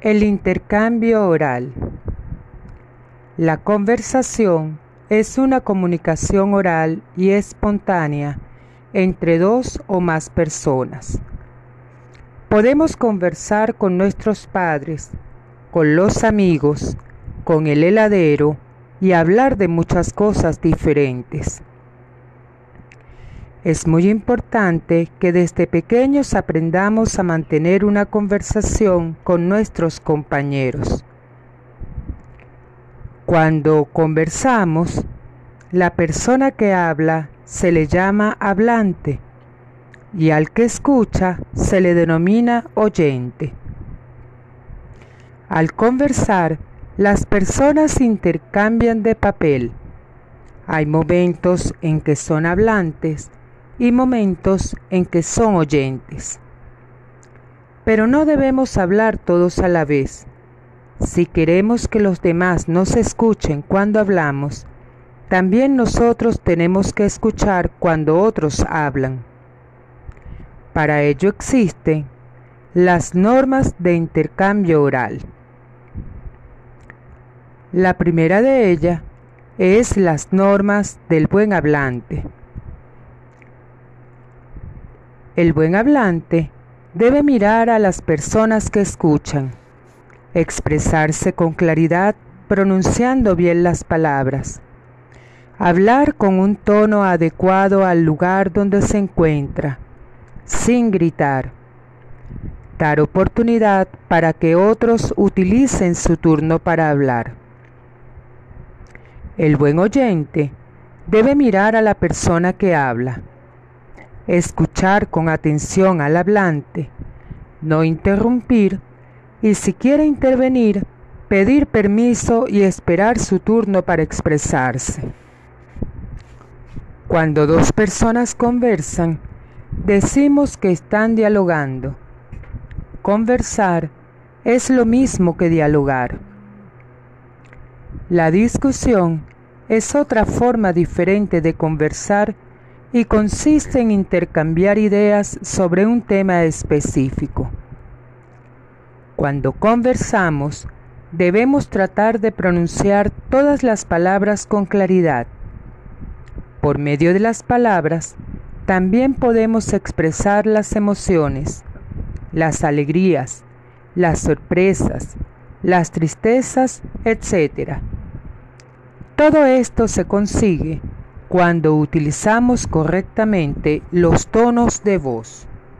El intercambio oral. La conversación es una comunicación oral y espontánea entre dos o más personas. Podemos conversar con nuestros padres, con los amigos, con el heladero y hablar de muchas cosas diferentes. Es muy importante que desde pequeños aprendamos a mantener una conversación con nuestros compañeros. Cuando conversamos, la persona que habla se le llama hablante y al que escucha se le denomina oyente. Al conversar, las personas intercambian de papel. Hay momentos en que son hablantes y momentos en que son oyentes. Pero no debemos hablar todos a la vez. Si queremos que los demás nos escuchen cuando hablamos, también nosotros tenemos que escuchar cuando otros hablan. Para ello existen las normas de intercambio oral. La primera de ellas es las normas del buen hablante. El buen hablante debe mirar a las personas que escuchan, expresarse con claridad pronunciando bien las palabras, hablar con un tono adecuado al lugar donde se encuentra, sin gritar, dar oportunidad para que otros utilicen su turno para hablar. El buen oyente debe mirar a la persona que habla escuchar con atención al hablante, no interrumpir y si quiere intervenir, pedir permiso y esperar su turno para expresarse. Cuando dos personas conversan, decimos que están dialogando. Conversar es lo mismo que dialogar. La discusión es otra forma diferente de conversar y consiste en intercambiar ideas sobre un tema específico. Cuando conversamos, debemos tratar de pronunciar todas las palabras con claridad. Por medio de las palabras, también podemos expresar las emociones, las alegrías, las sorpresas, las tristezas, etc. Todo esto se consigue cuando utilizamos correctamente los tonos de voz.